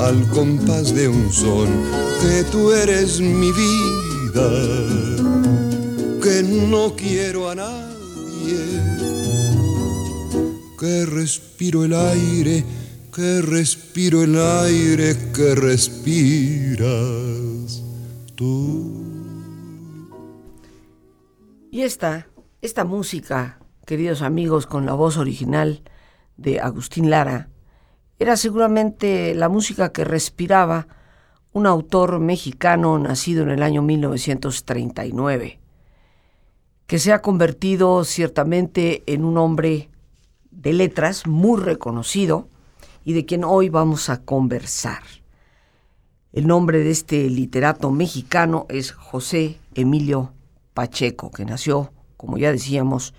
al compás de un son que tú eres mi vida, que no quiero a nadie, que respiro el aire, que respiro el aire que respiras tú. Y esta, esta música, queridos amigos, con la voz original de Agustín Lara, era seguramente la música que respiraba un autor mexicano nacido en el año 1939, que se ha convertido ciertamente en un hombre de letras muy reconocido y de quien hoy vamos a conversar. El nombre de este literato mexicano es José Emilio Pacheco, que nació, como ya decíamos,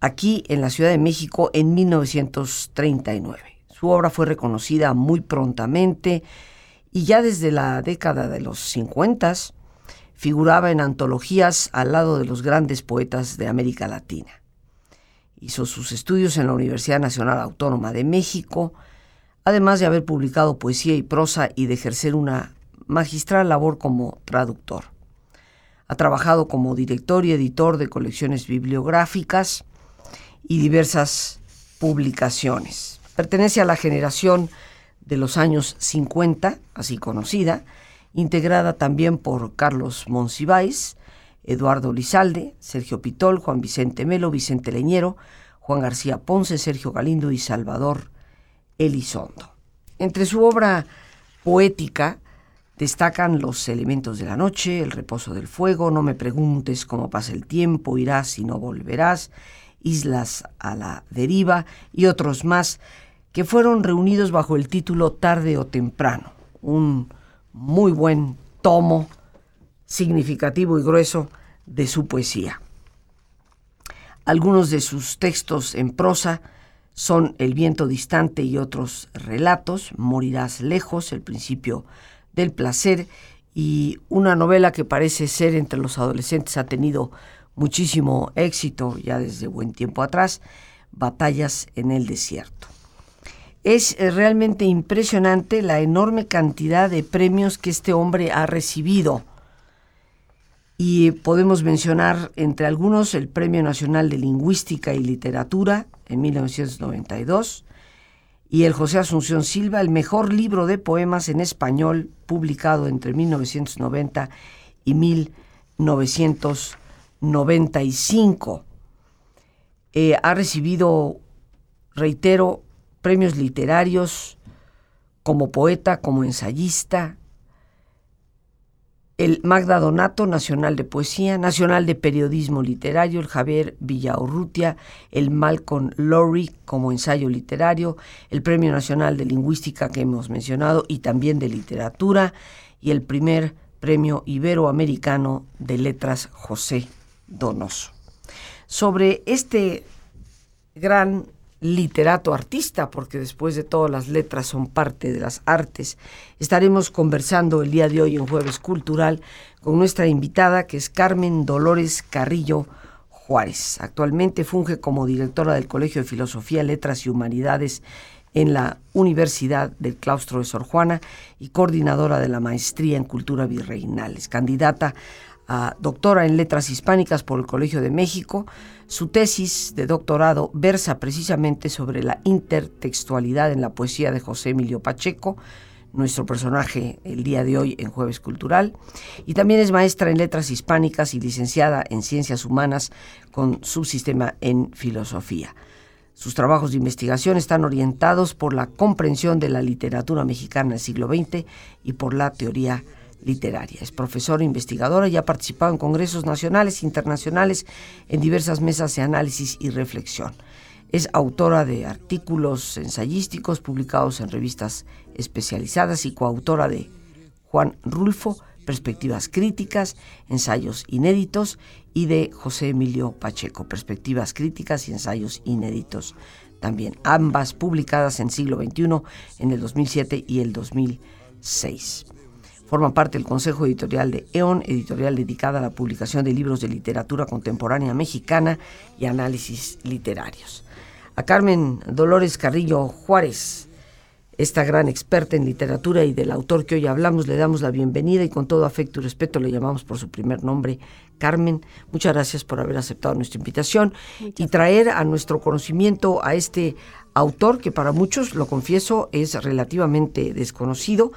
aquí en la Ciudad de México en 1939. Su obra fue reconocida muy prontamente y ya desde la década de los 50 figuraba en antologías al lado de los grandes poetas de América Latina. Hizo sus estudios en la Universidad Nacional Autónoma de México, además de haber publicado poesía y prosa y de ejercer una magistral labor como traductor. Ha trabajado como director y editor de colecciones bibliográficas y diversas publicaciones. Pertenece a la generación de los años 50, así conocida, integrada también por Carlos Monsiváis, Eduardo Lizalde, Sergio Pitol, Juan Vicente Melo, Vicente Leñero, Juan García Ponce, Sergio Galindo y Salvador Elizondo. Entre su obra poética destacan Los elementos de la noche, El reposo del fuego, No me preguntes cómo pasa el tiempo, irás y no volverás, Islas a la deriva y otros más que fueron reunidos bajo el título Tarde o Temprano, un muy buen tomo significativo y grueso de su poesía. Algunos de sus textos en prosa son El viento distante y otros relatos, Morirás lejos, El principio del placer y una novela que parece ser entre los adolescentes ha tenido muchísimo éxito ya desde buen tiempo atrás, Batallas en el desierto. Es eh, realmente impresionante la enorme cantidad de premios que este hombre ha recibido. Y podemos mencionar entre algunos el Premio Nacional de Lingüística y Literatura en 1992 y el José Asunción Silva, el mejor libro de poemas en español publicado entre 1990 y 1995. Eh, ha recibido, reitero, premios literarios como poeta, como ensayista, el Magda Donato Nacional de Poesía, Nacional de Periodismo Literario, el Javier Villaurrutia, el Malcolm Lowry como ensayo literario, el Premio Nacional de Lingüística que hemos mencionado y también de Literatura y el primer Premio Iberoamericano de Letras José Donoso. Sobre este gran literato artista, porque después de todo las letras son parte de las artes. Estaremos conversando el día de hoy en Jueves Cultural con nuestra invitada que es Carmen Dolores Carrillo Juárez. Actualmente funge como directora del Colegio de Filosofía, Letras y Humanidades en la Universidad del Claustro de Sor Juana y coordinadora de la Maestría en Cultura Virreinal. Es candidata doctora en letras hispánicas por el Colegio de México. Su tesis de doctorado versa precisamente sobre la intertextualidad en la poesía de José Emilio Pacheco, nuestro personaje el día de hoy en Jueves Cultural, y también es maestra en letras hispánicas y licenciada en ciencias humanas con subsistema en filosofía. Sus trabajos de investigación están orientados por la comprensión de la literatura mexicana del siglo XX y por la teoría literaria. Es profesora investigadora y ha participado en congresos nacionales e internacionales en diversas mesas de análisis y reflexión. Es autora de artículos ensayísticos publicados en revistas especializadas y coautora de Juan Rulfo, Perspectivas Críticas, Ensayos Inéditos, y de José Emilio Pacheco, Perspectivas Críticas y Ensayos Inéditos también, ambas publicadas en siglo XXI en el 2007 y el 2006. Forma parte del Consejo Editorial de EON, editorial dedicada a la publicación de libros de literatura contemporánea mexicana y análisis literarios. A Carmen Dolores Carrillo Juárez, esta gran experta en literatura y del autor que hoy hablamos, le damos la bienvenida y con todo afecto y respeto le llamamos por su primer nombre, Carmen. Muchas gracias por haber aceptado nuestra invitación y traer a nuestro conocimiento a este autor que para muchos, lo confieso, es relativamente desconocido,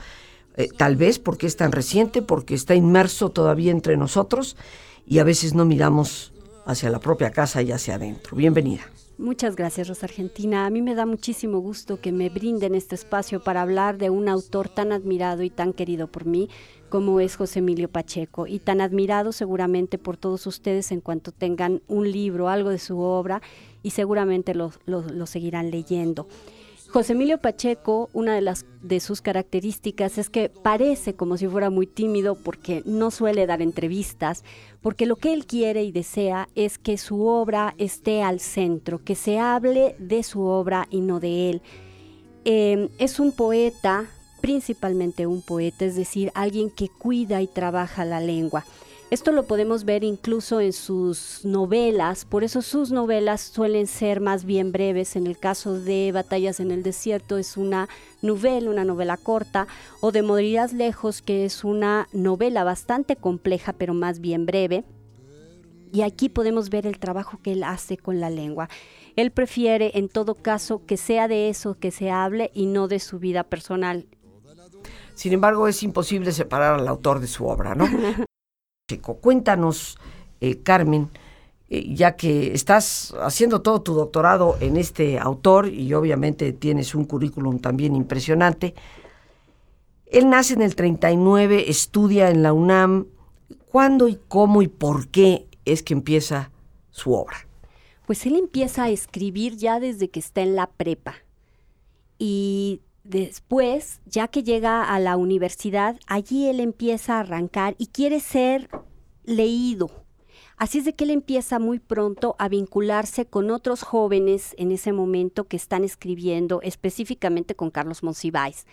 eh, tal vez porque es tan reciente, porque está inmerso todavía entre nosotros y a veces no miramos hacia la propia casa y hacia adentro. Bienvenida. Muchas gracias, Rosa Argentina. A mí me da muchísimo gusto que me brinden este espacio para hablar de un autor tan admirado y tan querido por mí como es José Emilio Pacheco y tan admirado seguramente por todos ustedes en cuanto tengan un libro, algo de su obra y seguramente lo, lo seguirán leyendo. José Emilio Pacheco, una de las de sus características es que parece como si fuera muy tímido porque no suele dar entrevistas, porque lo que él quiere y desea es que su obra esté al centro, que se hable de su obra y no de él. Em, es un poeta, principalmente un poeta, es decir, alguien que cuida y trabaja la lengua. Esto lo podemos ver incluso en sus novelas, por eso sus novelas suelen ser más bien breves. En el caso de Batallas en el Desierto es una novela, una novela corta, o de Morirás Lejos, que es una novela bastante compleja pero más bien breve. Y aquí podemos ver el trabajo que él hace con la lengua. Él prefiere en todo caso que sea de eso que se hable y no de su vida personal. Sin embargo, es imposible separar al autor de su obra, ¿no? Cuéntanos, eh, Carmen, eh, ya que estás haciendo todo tu doctorado en este autor y obviamente tienes un currículum también impresionante. Él nace en el 39, estudia en la UNAM. ¿Cuándo y cómo y por qué es que empieza su obra? Pues él empieza a escribir ya desde que está en la prepa. Y después, ya que llega a la universidad, allí él empieza a arrancar y quiere ser leído. Así es de que él empieza muy pronto a vincularse con otros jóvenes en ese momento que están escribiendo, específicamente con Carlos Monsiváis.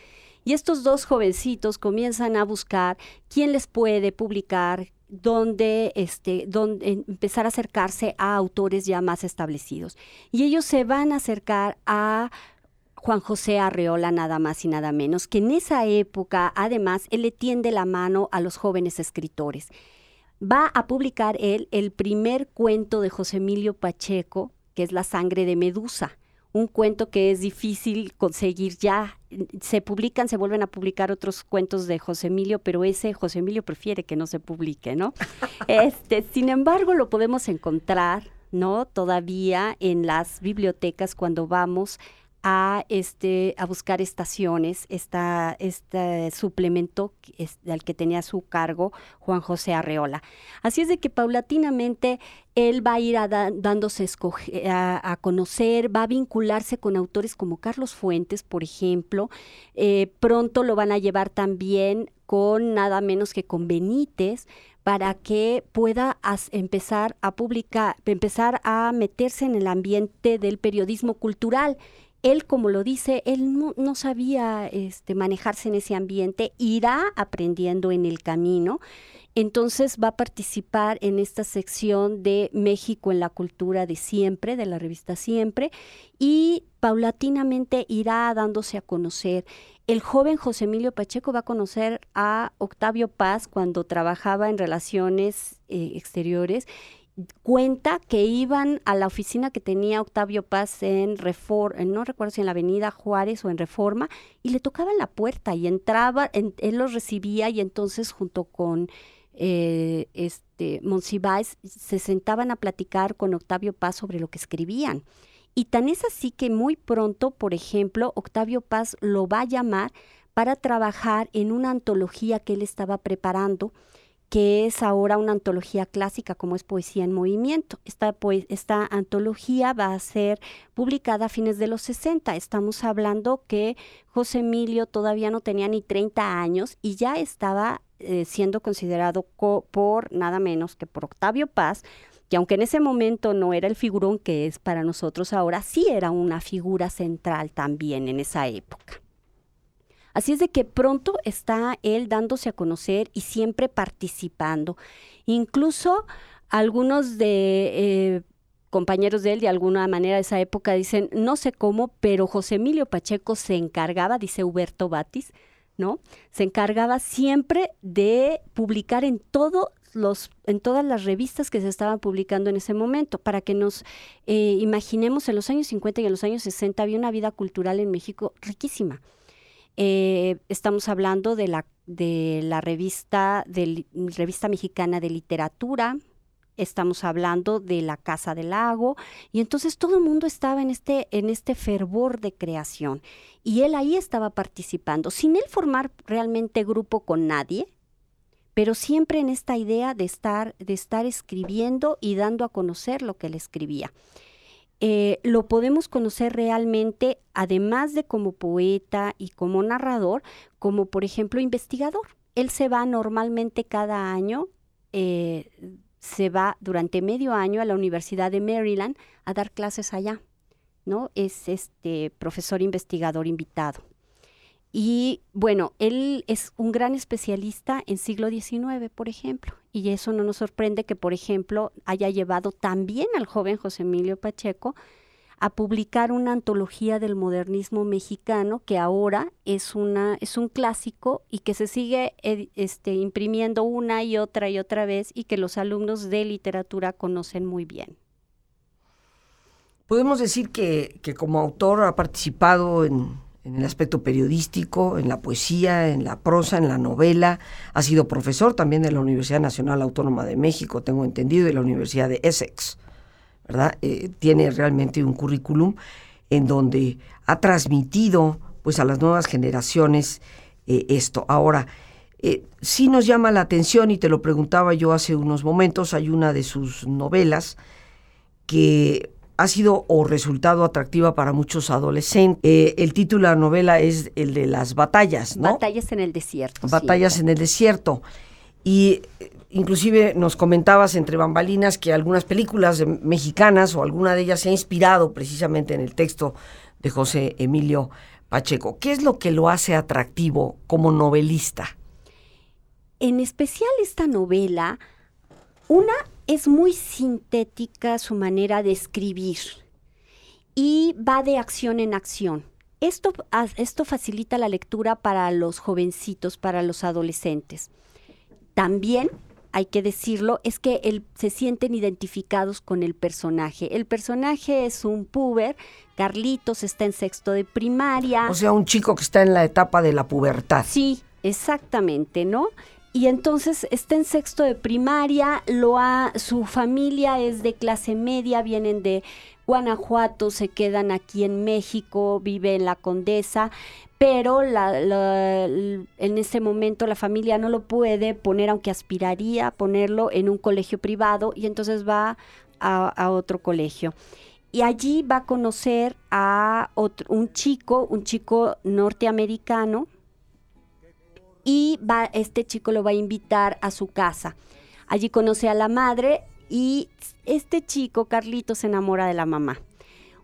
Y estos dos jovencitos comienzan a buscar quién les puede publicar, dónde, este, dónde empezar a acercarse a autores ya más establecidos. Y ellos se van a acercar a Juan José Arreola nada más y nada menos, que en esa época además él le tiende la mano a los jóvenes escritores. Va a publicar él el primer cuento de José Emilio Pacheco, que es La sangre de Medusa, un cuento que es difícil conseguir ya. Se publican, se vuelven a publicar otros cuentos de José Emilio, pero ese José Emilio prefiere que no se publique, ¿no? este, sin embargo, lo podemos encontrar, ¿no? Todavía en las bibliotecas cuando vamos a, este, a buscar estaciones, esta, este suplemento al que tenía su cargo Juan José Arreola. Así es de que paulatinamente él va a ir dándose a, conocer, va a vincularse con autores como Carlos Fuentes, por ejemplo. Eh, pronto lo van a llevar también con nada menos que con Benítez para que pueda empezar a publicar, empezar a meterse en el ambiente del periodismo cultural él, como lo dice, él no, sabía este, manejarse en ese ambiente, irá aprendiendo en el camino. Entonces va a participar en esta sección de México en la cultura de siempre, de la revista Siempre, y paulatinamente irá dándose a conocer. El joven José Emilio Pacheco va a conocer a Octavio Paz cuando trabajaba en relaciones eh, exteriores cuenta que iban a la oficina que tenía Octavio Paz en Reforma, no recuerdo si en la Avenida Juárez o en Reforma, y le tocaban la puerta y entraba, él los recibía y entonces junto con eh, este Monsiváis se sentaban a platicar con Octavio Paz sobre lo que escribían. Y tan es así que muy pronto, por ejemplo, Octavio Paz lo va a llamar para trabajar en una antología que él estaba preparando, que es ahora una antología clásica como es Poesía en Movimiento. Esta, esta antología va a ser publicada a fines de los 60. Estamos hablando que José Emilio todavía no tenía ni 30 años y ya estaba eh, siendo considerado por nada menos que por Octavio Paz, que aunque en ese momento no era el figurón que es para nosotros ahora, sí era una figura central también en esa época. Así es de que pronto está él dándose a conocer y siempre participando. Incluso algunos de eh, compañeros de él de alguna manera de esa época dicen, no sé cómo, pero José Emilio Pacheco se encargaba, dice Huberto Batis, ¿no? Se encargaba siempre de publicar en todo los, en todas las revistas que se estaban publicando en ese momento, para que nos eh, imaginemos en los años 50 y en los años 60 había una vida cultural en México riquísima. Eh, estamos hablando de la, de la revista, revista Mexicana de Literatura, estamos hablando de la Casa del Lago, y entonces todo el mundo estaba en este, en este fervor de creación, y él ahí estaba participando, sin él formar realmente grupo con nadie, pero siempre en esta idea de estar, de estar escribiendo y dando a conocer lo que él escribía. Eh, lo podemos conocer realmente, además de como poeta y como narrador, como por ejemplo investigador. Él se va normalmente cada año, eh, se va durante medio año a la Universidad de Maryland a dar clases allá, ¿no? Es este profesor investigador invitado. Y bueno, él es un gran especialista en siglo XIX, por ejemplo, y eso no nos sorprende que, por ejemplo, haya llevado también al joven José Emilio Pacheco a publicar una antología del modernismo mexicano que ahora es una es un clásico y que se sigue este, imprimiendo una y otra y otra vez y que los alumnos de literatura conocen muy bien. Podemos decir que, que como autor ha participado en en el aspecto periodístico, en la poesía, en la prosa, en la novela. Ha sido profesor también de la Universidad Nacional Autónoma de México, tengo entendido, y la Universidad de Essex. ¿verdad? Eh, tiene realmente un currículum en donde ha transmitido pues a las nuevas generaciones eh, esto. Ahora, eh, sí nos llama la atención, y te lo preguntaba yo hace unos momentos, hay una de sus novelas que ha sido o resultado atractiva para muchos adolescentes. Eh, el título de la novela es el de las batallas, ¿no? Batallas en el desierto. Batallas en el desierto. Y eh, inclusive nos comentabas entre bambalinas que algunas películas mexicanas o alguna de ellas se ha inspirado precisamente en el texto de José Emilio Pacheco. ¿Qué es lo que lo hace atractivo como novelista? En especial esta novela, una es muy sintética su manera de escribir y va de acción en acción. Esto, esto facilita la lectura para los jovencitos, para los adolescentes. También hay que decirlo, es que se sienten identificados con el personaje. El personaje es un puber, Carlitos está en sexto de primaria. O sea, un chico que está en la etapa de la pubertad. Sí, exactamente, ¿no? Y entonces está en sexto de primaria, lo ha, su familia es de clase media, vienen de Guanajuato, se quedan aquí en México, vive en la Condesa, pero en ese momento la familia no lo puede poner, aunque aspiraría a ponerlo en un colegio privado, y entonces va a, otro colegio. Y allí va a conocer a otro, un chico, un chico norteamericano, y va, este chico lo va a invitar a su casa. Allí conoce a la madre y este chico, Carlito, se enamora de la mamá.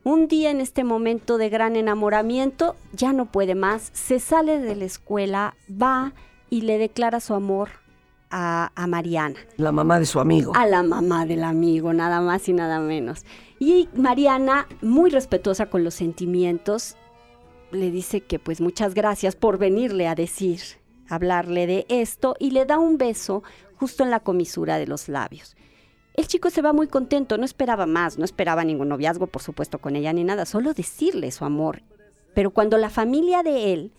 Un día en este momento de gran enamoramiento ya no puede más, se sale de la escuela, va y le declara su amor a, Mariana. La mamá de su amigo. A la mamá del amigo, nada más y nada menos. Y Mariana, muy respetuosa con los sentimientos, le dice que pues muchas gracias por venirle a decir, hablarle de esto y le da un beso justo en la comisura de los labios. El chico se va muy contento, no esperaba más, no esperaba ningún noviazgo, por supuesto, con ella ni nada, solo decirle su amor. Pero cuando la familia de él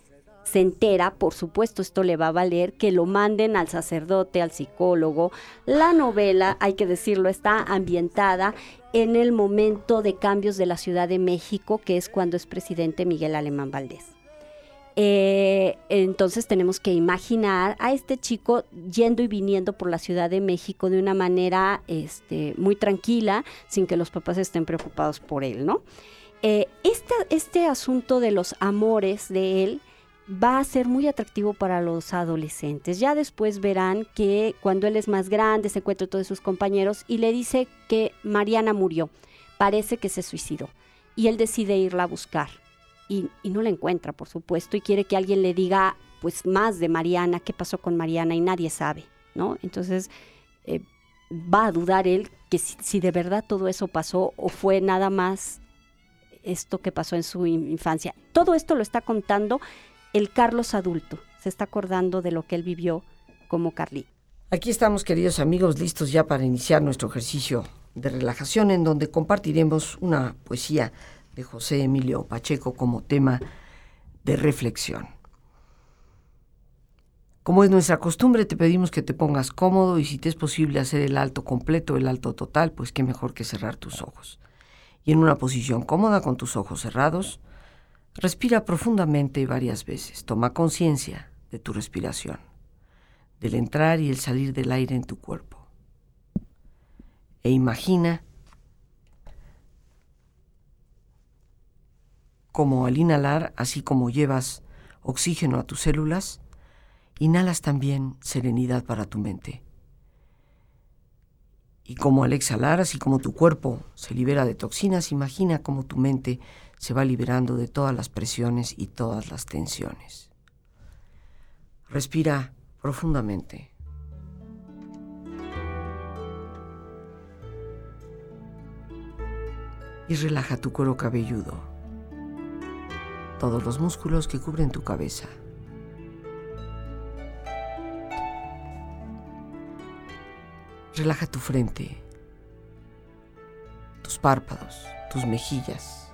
se entera, por supuesto esto le va a valer que lo manden al sacerdote, al psicólogo. La novela, hay que decirlo, está ambientada en el momento de cambios de la Ciudad de México, que es cuando es presidente Miguel Alemán Valdés. Eh, entonces tenemos que imaginar a este chico yendo y viniendo por la Ciudad de México de una manera este, muy tranquila, sin que los papás estén preocupados por él, ¿no? Eh, este, asunto de los amores de él va a ser muy atractivo para los adolescentes. Ya después verán que cuando él es más grande se encuentra todos sus compañeros y le dice que Mariana murió. Parece que se suicidó. Y él decide irla a buscar. Y, no la encuentra, por supuesto, y quiere que alguien le diga pues más de Mariana, qué pasó con Mariana, y nadie sabe, ¿no? Entonces eh, va a dudar él que si de verdad todo eso pasó o fue nada más esto que pasó en su infancia. Todo esto lo está contando el Carlos adulto. Se está acordando de lo que él vivió como Carly. Aquí estamos, queridos amigos, listos ya para iniciar nuestro ejercicio de relajación en donde compartiremos una poesía de José Emilio Pacheco como tema de reflexión. Como es nuestra costumbre, te pedimos que te pongas cómodo y si te es posible hacer el alto completo, el alto total, pues qué mejor que cerrar tus ojos. Y en una posición cómoda con tus ojos cerrados, Respira profundamente varias veces. Toma conciencia de tu respiración, del entrar y el salir del aire en tu cuerpo. E imagina como al inhalar, así como llevas oxígeno a tus células, inhalas también serenidad para tu mente. Y como al exhalar, así como tu cuerpo se libera de toxinas, imagina como tu mente se va liberando de todas las presiones y todas las tensiones. Respira profundamente. Y relaja tu cuero cabelludo, todos los músculos que cubren tu cabeza. Relaja tu frente, tus párpados, tus mejillas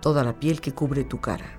toda la piel que cubre tu cara.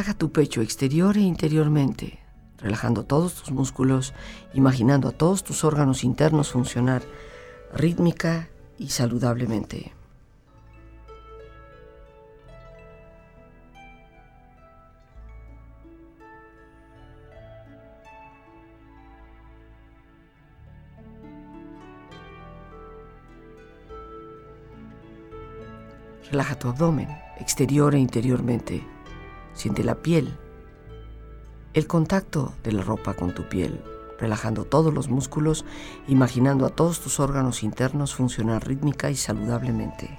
Relaja tu pecho exterior e interiormente, relajando todos tus músculos, imaginando a todos tus órganos internos funcionar rítmica y saludablemente. Relaja tu abdomen, exterior e interiormente. Siente la piel el contacto de la ropa con tu piel, relajando todos los músculos, imaginando a todos tus órganos internos funcionar rítmica y saludablemente.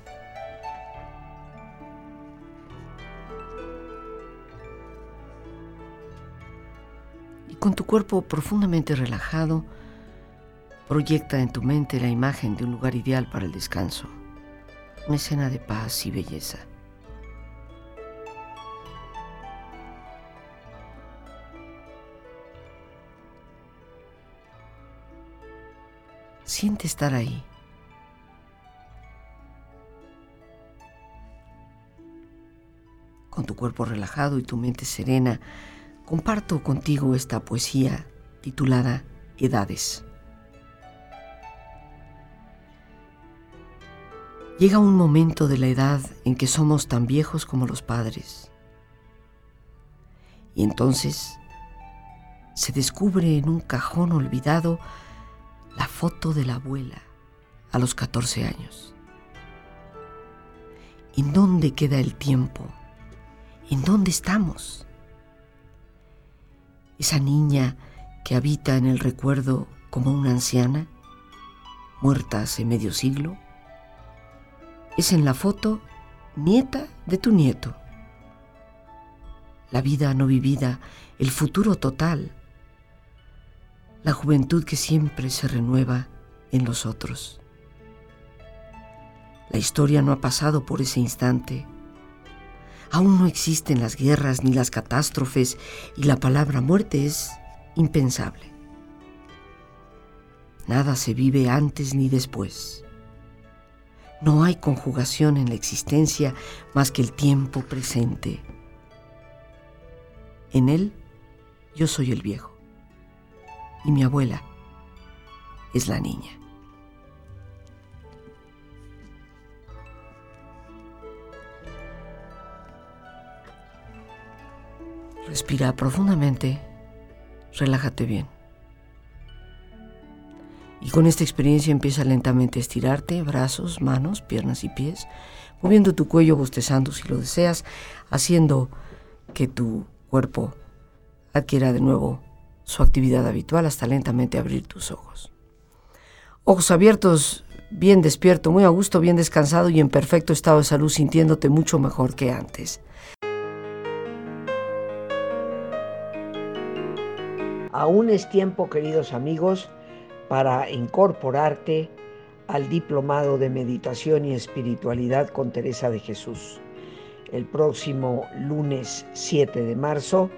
Con tu cuerpo profundamente relajado, proyecta en tu mente la imagen de un lugar ideal para el descanso, una escena de paz y belleza. Siente estar ahí. con tu cuerpo relajado y tu mente serena, comparto contigo esta poesía titulada Edades. Llega un momento de la edad en que somos tan viejos como los padres. Y entonces se descubre en un cajón olvidado la foto de la abuela a los 14 años. ¿En dónde queda el tiempo? ¿En dónde estamos? Esa niña que habita en el recuerdo como una anciana, muerta hace medio siglo, es en la foto nieta de tu nieto. La vida no vivida, el futuro total, la juventud que siempre se renueva en los otros. La historia no ha pasado por ese instante Aún no existen las guerras ni las catástrofes y la palabra muerte es impensable. Nada se vive antes ni después. No hay conjugación en la existencia más que el tiempo presente. En él yo soy el viejo y mi abuela es la niña. Respira profundamente, relájate bien. Y con esta experiencia empieza lentamente a estirarte, brazos, manos, piernas y pies, moviendo tu cuello, bostezando si lo deseas, haciendo que tu cuerpo adquiera de nuevo su actividad habitual hasta lentamente abrir tus ojos. Ojos abiertos, bien despierto, muy a gusto, bien descansado y en perfecto estado de salud, sintiéndote mucho mejor que antes. Aún es tiempo, queridos amigos, para incorporarte al diplomado de meditación y espiritualidad con Teresa de Jesús. El próximo lunes 7 de marzo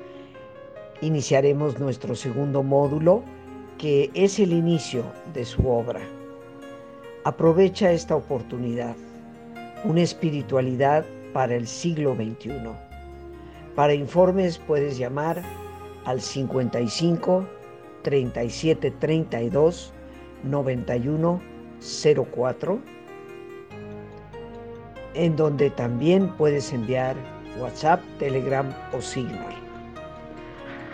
iniciaremos nuestro segundo módulo, que es el inicio de su obra. Aprovecha esta oportunidad, una espiritualidad para el siglo XXI. Para informes puedes llamar al 55 37 32 91 04, en donde también puedes enviar WhatsApp, Telegram o Signal.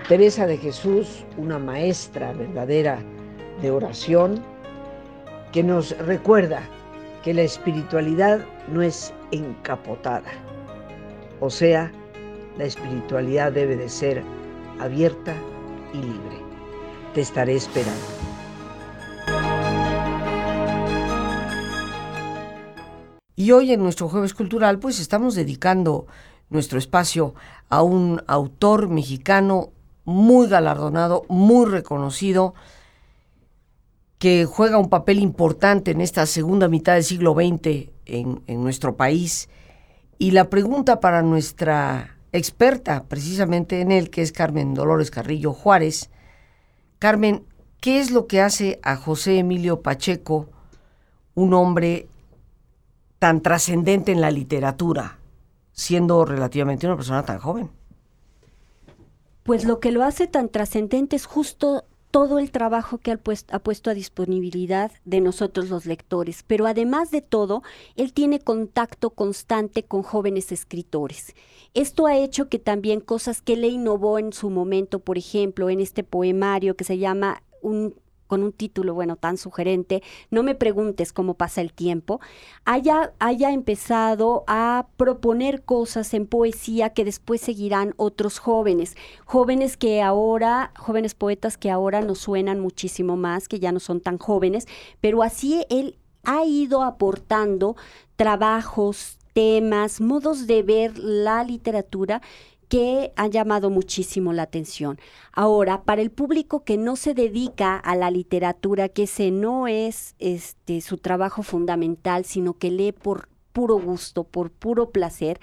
Teresa de Jesús, una maestra verdadera de oración, que nos recuerda que la espiritualidad no es encapotada, o sea, la espiritualidad debe de ser abierta y libre. Te estaré esperando. Y hoy en nuestro jueves cultural pues estamos dedicando nuestro espacio a un autor mexicano muy galardonado, muy reconocido, que juega un papel importante en esta segunda mitad del siglo XX en, en nuestro país. Y la pregunta para nuestra experta precisamente en él, que es Carmen Dolores Carrillo Juárez. Carmen, ¿qué es lo que hace a José Emilio Pacheco un hombre tan trascendente en la literatura, siendo relativamente una persona tan joven? Pues lo que lo hace tan trascendente es justo todo el trabajo que ha puesto, ha puesto, a disponibilidad de nosotros los lectores, pero además de todo, él tiene contacto constante con jóvenes escritores. Esto ha hecho que también cosas que le innovó en su momento, por ejemplo, en este poemario que se llama un con un título, bueno, tan sugerente, No me preguntes cómo pasa el tiempo, haya, haya empezado a proponer cosas en poesía que después seguirán otros jóvenes, jóvenes que ahora, jóvenes poetas que ahora nos suenan muchísimo más, que ya no son tan jóvenes, pero así él ha ido aportando trabajos, temas, modos de ver la literatura que han llamado muchísimo la atención. Ahora, para el público que no se dedica a la literatura, que ese no es este su trabajo fundamental, sino que lee por puro gusto, por puro placer,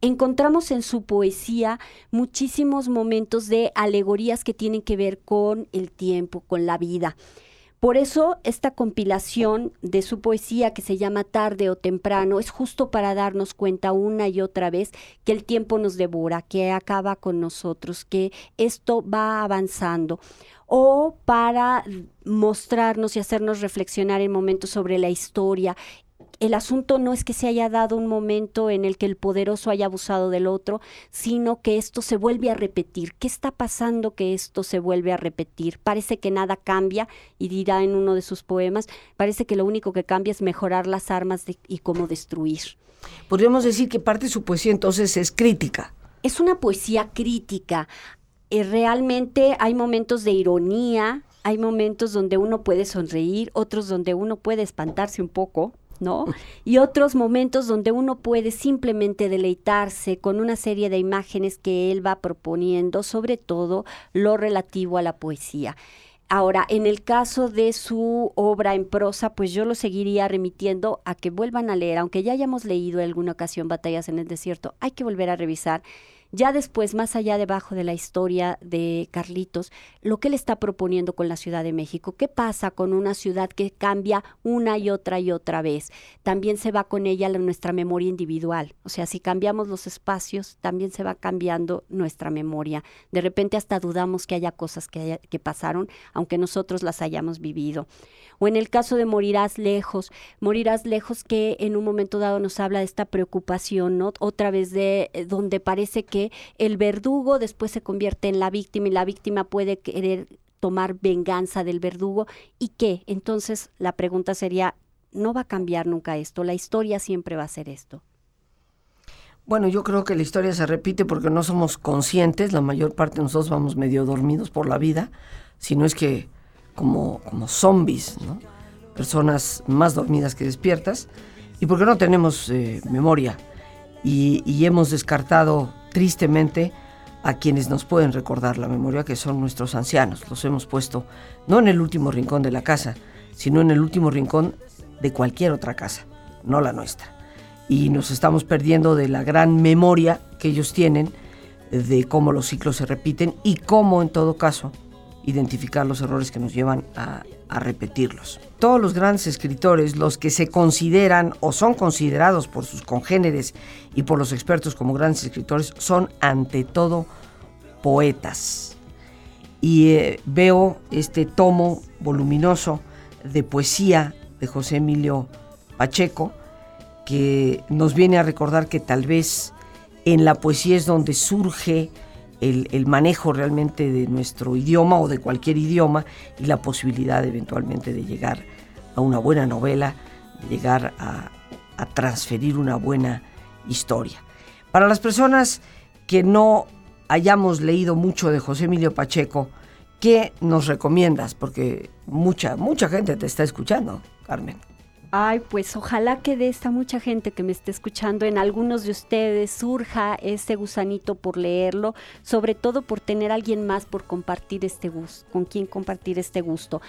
encontramos en su poesía muchísimos momentos de alegorías que tienen que ver con el tiempo, con la vida. Por eso esta compilación de su poesía que se llama Tarde o Temprano es justo para darnos cuenta una y otra vez que el tiempo nos devora, que acaba con nosotros, que esto va avanzando. O para mostrarnos y hacernos reflexionar en momentos sobre la historia, el asunto no es que se haya dado un momento en el que el poderoso haya abusado del otro, sino que esto se vuelve a repetir. ¿Qué está pasando que esto se vuelve a repetir? Parece que nada cambia y dirá en uno de sus poemas, parece que lo único que cambia es mejorar las armas y cómo destruir. Podríamos decir que parte de su poesía entonces es crítica. Es una poesía crítica. Eh, realmente hay momentos de ironía, hay momentos donde uno puede sonreír, otros donde uno puede espantarse un poco, ¿no? Y otros momentos donde uno puede simplemente deleitarse con una serie de imágenes que él va proponiendo, sobre todo lo relativo a la poesía. Ahora, en el caso de su obra en prosa, pues yo lo seguiría remitiendo a que vuelvan a leer, aunque ya hayamos leído en alguna ocasión Batallas en el Desierto, hay que volver a revisar ya después, más allá debajo de la historia de Carlitos, lo que él está proponiendo con la Ciudad de México, ¿qué pasa con una ciudad que cambia una y otra y otra vez? También se va con ella nuestra memoria individual, o sea, si cambiamos los espacios, también se va cambiando nuestra memoria. De repente hasta dudamos que haya cosas que, que pasaron, aunque nosotros las hayamos vivido. O en el caso de Morirás lejos, Morirás lejos que en un momento dado nos habla de esta preocupación, ¿no? Otra vez de eh, donde parece que el verdugo después se convierte en la víctima y la víctima puede querer tomar venganza del verdugo y qué. Entonces la pregunta sería, no va a cambiar nunca esto, la historia siempre va a ser esto. Bueno, yo creo que la historia se repite porque no somos conscientes, la mayor parte de nosotros vamos medio dormidos por la vida, si no es que como, como zombies, ¿no? personas más dormidas que despiertas, y porque no tenemos eh, memoria y, hemos descartado tristemente a quienes nos pueden recordar la memoria, que son nuestros ancianos. Los hemos puesto no en el último rincón de la casa, sino en el último rincón de cualquier otra casa, no la nuestra. Y nos estamos perdiendo de la gran memoria que ellos tienen de cómo los ciclos se repiten y cómo en todo caso identificar los errores que nos llevan a, repetirlos. Todos los grandes escritores, los que se consideran o son considerados por sus congéneres y por los expertos como grandes escritores, son ante todo poetas. Y eh, veo este tomo voluminoso de poesía de José Emilio Pacheco, que nos viene a recordar que tal vez en la poesía es donde surge el, manejo realmente de nuestro idioma o de cualquier idioma y la posibilidad eventualmente de llegar a una buena novela, de llegar a, a transferir una buena historia. Para las personas que no hayamos leído mucho de José Emilio Pacheco, ¿qué nos recomiendas? Porque mucha, mucha gente te está escuchando, Carmen. Ay, pues ojalá que de esta mucha gente que me esté escuchando, en algunos de ustedes surja ese gusanito por leerlo, sobre todo por tener a alguien más por compartir este gusto, con quien compartir este gusto.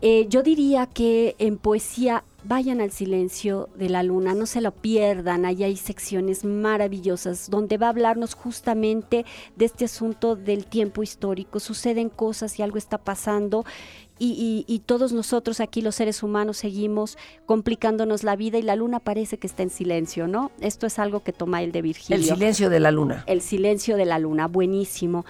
Eh, yo diría que en poesía vayan al silencio de la luna, no se lo pierdan, ahí hay secciones maravillosas donde va a hablarnos justamente de este asunto del tiempo histórico, suceden cosas y algo está pasando y, todos nosotros aquí los seres humanos seguimos complicándonos la vida y la luna parece que está en silencio, ¿no? Esto es algo que toma el de Virgilio. El silencio de la luna. El silencio de la luna, buenísimo.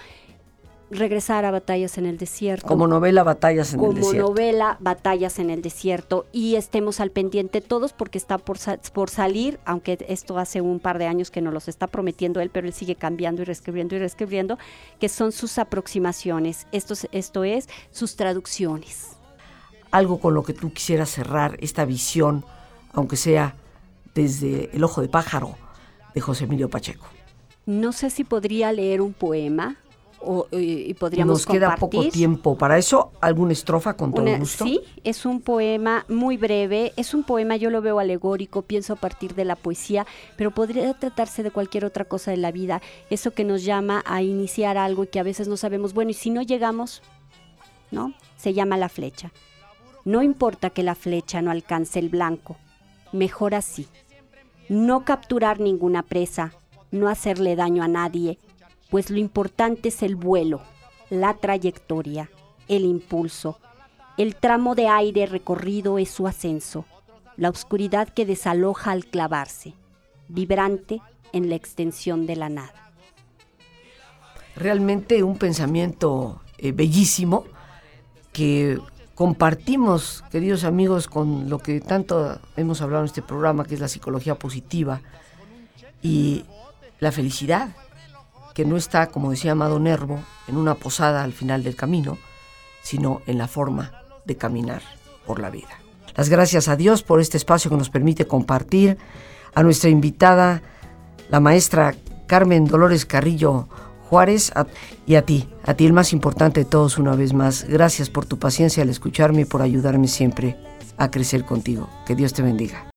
Regresar a Batallas en el Desierto. Como novela Batallas en el Desierto. Como novela Batallas en el Desierto. Y estemos al pendiente todos porque está por, por salir, aunque esto hace un par de años que nos los está prometiendo él, pero él sigue cambiando y reescribiendo y reescribiendo, que son sus aproximaciones. Esto, esto es sus traducciones. Algo con lo que tú quisieras cerrar esta visión, aunque sea desde El ojo de pájaro de José Emilio Pacheco. No sé si podría leer un poema o, y, podríamos Nos queda poco tiempo para eso. ¿Alguna estrofa con todo gusto? Sí, es un poema muy breve. Es un poema, yo lo veo alegórico, pienso a partir de la poesía, pero podría tratarse de cualquier otra cosa de la vida. Eso que nos llama a iniciar algo y que a veces no sabemos, bueno, y si no llegamos, ¿no? Se llama la flecha. No importa que la flecha no alcance el blanco, mejor así. No capturar ninguna presa, no hacerle daño a nadie, pues lo importante es el vuelo, la trayectoria, el impulso. El tramo de aire recorrido es su ascenso, la oscuridad que desaloja al clavarse, vibrante en la extensión de la nada. Realmente un pensamiento eh, bellísimo que compartimos, queridos amigos, con lo que tanto hemos hablado en este programa, que es la psicología positiva y la felicidad que no está, como decía Amado Nervo, en una posada al final del camino, sino en la forma de caminar por la vida. Las gracias a Dios por este espacio que nos permite compartir, a nuestra invitada, la maestra Carmen Dolores Carrillo Juárez, y a ti, a ti el más importante de todos una vez más. Gracias por tu paciencia al escucharme y por ayudarme siempre a crecer contigo. Que Dios te bendiga.